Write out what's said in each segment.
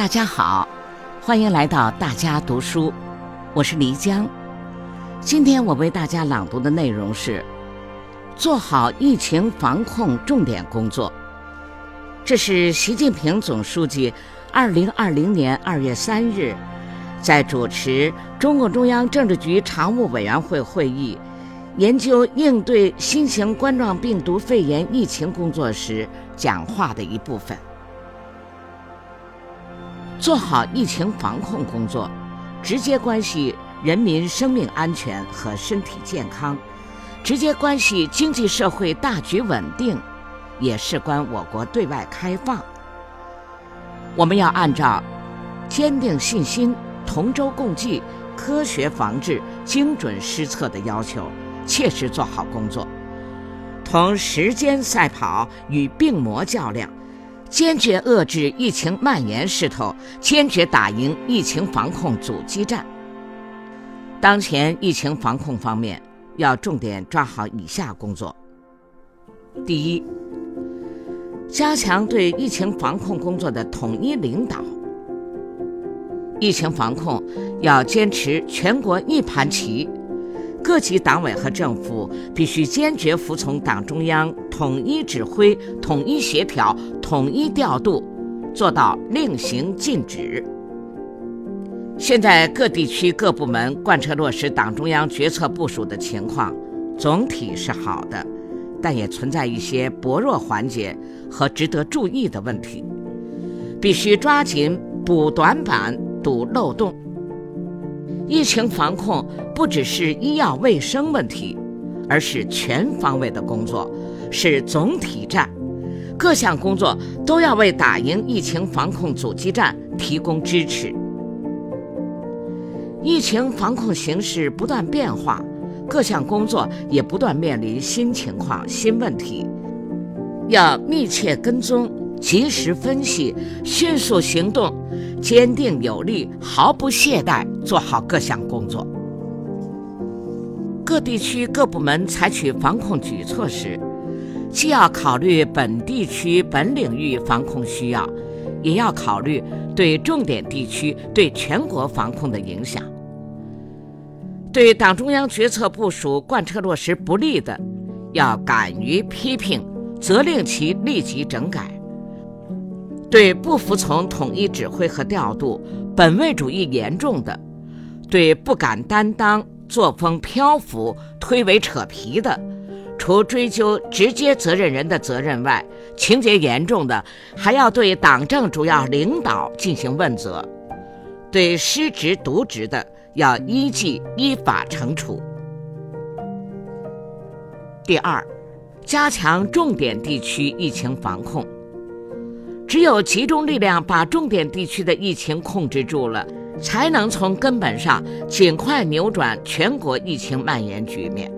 大家好，欢迎来到大家读书，我是黎江。今天我为大家朗读的内容是：做好疫情防控重点工作。这是习近平总书记二零二零年二月三日在主持中共中央政治局常务委员会会议，研究应对新型冠状病毒肺炎疫情工作时讲话的一部分。做好疫情防控工作，直接关系人民生命安全和身体健康，直接关系经济社会大局稳定，也事关我国对外开放。我们要按照坚定信心、同舟共济、科学防治、精准施策的要求，切实做好工作，同时间赛跑，与病魔较量。坚决遏制疫情蔓延势头，坚决打赢疫情防控阻击战。当前疫情防控方面，要重点抓好以下工作：第一，加强对疫情防控工作的统一领导。疫情防控要坚持全国一盘棋。各级党委和政府必须坚决服从党中央统一指挥、统一协调、统一调度，做到令行禁止。现在各地区各部门贯彻落实党中央决策部署的情况，总体是好的，但也存在一些薄弱环节和值得注意的问题，必须抓紧补短板、堵漏洞。疫情防控不只是医药卫生问题，而是全方位的工作，是总体战，各项工作都要为打赢疫情防控阻击战提供支持。疫情防控形势不断变化，各项工作也不断面临新情况、新问题，要密切跟踪。及时分析，迅速行动，坚定有力，毫不懈怠，做好各项工作。各地区各部门采取防控举措时，既要考虑本地区本领域防控需要，也要考虑对重点地区、对全国防控的影响。对党中央决策部署贯彻落实不利的，要敢于批评，责令其立即整改。对不服从统一指挥和调度、本位主义严重的，对不敢担当、作风漂浮、推诿扯皮的，除追究直接责任人的责任外，情节严重的，还要对党政主要领导进行问责；对失职渎职的，要依纪依法惩处。第二，加强重点地区疫情防控。只有集中力量把重点地区的疫情控制住了，才能从根本上尽快扭转全国疫情蔓延局面。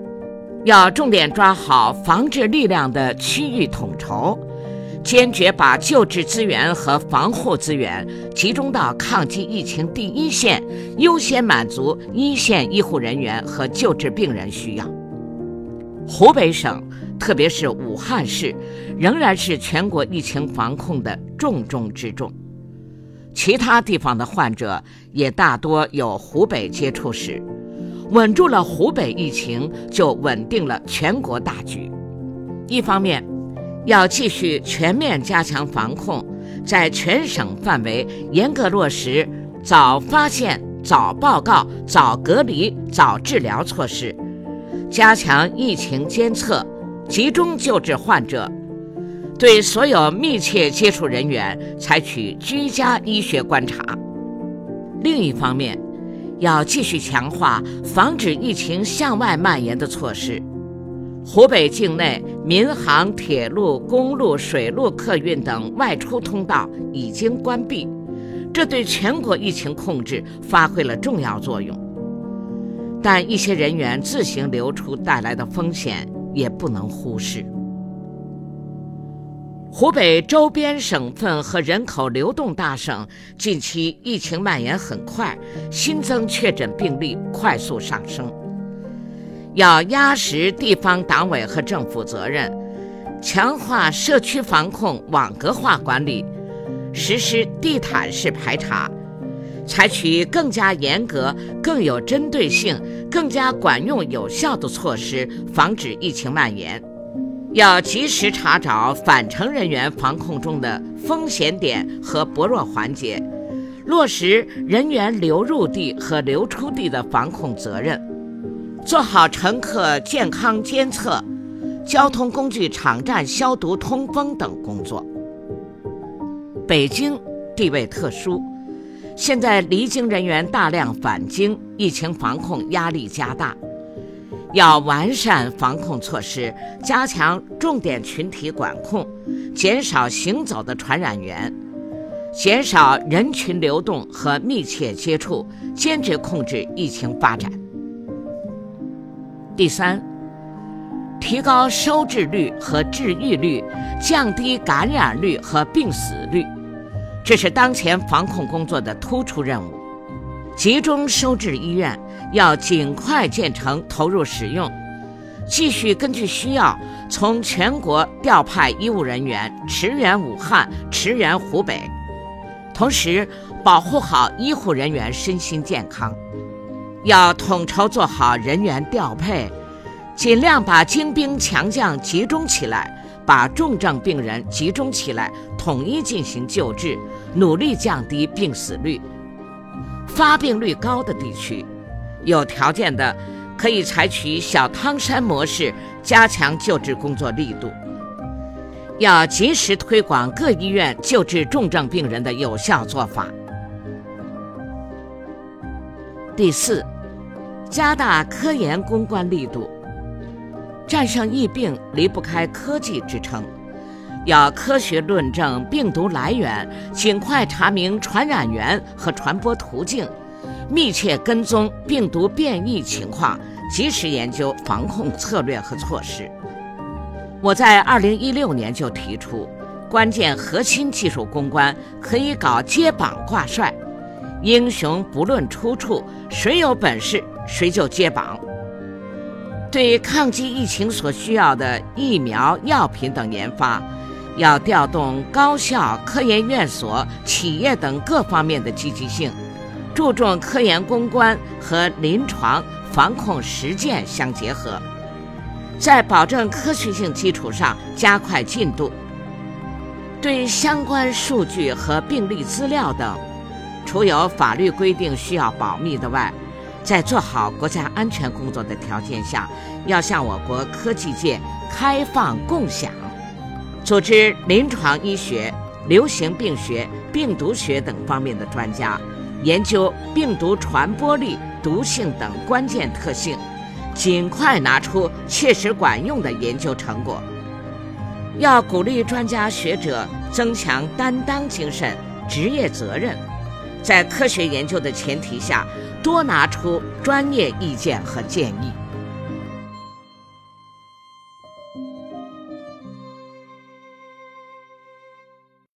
要重点抓好防治力量的区域统筹，坚决把救治资源和防护资源集中到抗击疫情第一线，优先满足一线医护人员和救治病人需要。湖北省。特别是武汉市，仍然是全国疫情防控的重中之重。其他地方的患者也大多有湖北接触史，稳住了湖北疫情，就稳定了全国大局。一方面，要继续全面加强防控，在全省范围严格落实早发现、早报告、早隔离、早治疗措施，加强疫情监测。集中救治患者，对所有密切接触人员采取居家医学观察。另一方面，要继续强化防止疫情向外蔓延的措施。湖北境内民航、铁路、公路、水路客运等外出通道已经关闭，这对全国疫情控制发挥了重要作用。但一些人员自行流出带来的风险。也不能忽视。湖北周边省份和人口流动大省近期疫情蔓延很快，新增确诊病例快速上升。要压实地方党委和政府责任，强化社区防控网格化管理，实施地毯式排查，采取更加严格、更有针对性、更加管用有效的措施，防止疫情蔓延。要及时查找返程人员防控中的风险点和薄弱环节，落实人员流入地和流出地的防控责任，做好乘客健康监测、交通工具场站消毒通风等工作。北京地位特殊，现在离京人员大量返京，疫情防控压力加大。要完善防控措施，加强重点群体管控，减少行走的传染源，减少人群流动和密切接触，坚决控制疫情发展。第三，提高收治率和治愈率，降低感染率和病死率，这是当前防控工作的突出任务。集中收治医院要尽快建成投入使用，继续根据需要从全国调派医务人员驰援武汉、驰援湖北，同时保护好医护人员身心健康。要统筹做好人员调配，尽量把精兵强将集中起来，把重症病人集中起来，统一进行救治，努力降低病死率。发病率高的地区，有条件的可以采取小汤山模式，加强救治工作力度。要及时推广各医院救治重症病人的有效做法。第四，加大科研攻关力度。战胜疫病离不开科技支撑。要科学论证病毒来源，尽快查明传染源和传播途径，密切跟踪病毒变异情况，及时研究防控策略和措施。我在二零一六年就提出，关键核心技术攻关可以搞接榜挂帅，英雄不论出处，谁有本事谁就接榜。对抗击疫情所需要的疫苗、药品等研发。要调动高校、科研院所、企业等各方面的积极性，注重科研攻关和临床防控实践相结合，在保证科学性基础上加快进度。对相关数据和病例资料等，除有法律规定需要保密的外，在做好国家安全工作的条件下，要向我国科技界开放共享。组织临床医学、流行病学、病毒学等方面的专家，研究病毒传播力、毒性等关键特性，尽快拿出切实管用的研究成果。要鼓励专家学者增强担当精神、职业责任，在科学研究的前提下，多拿出专业意见和建议。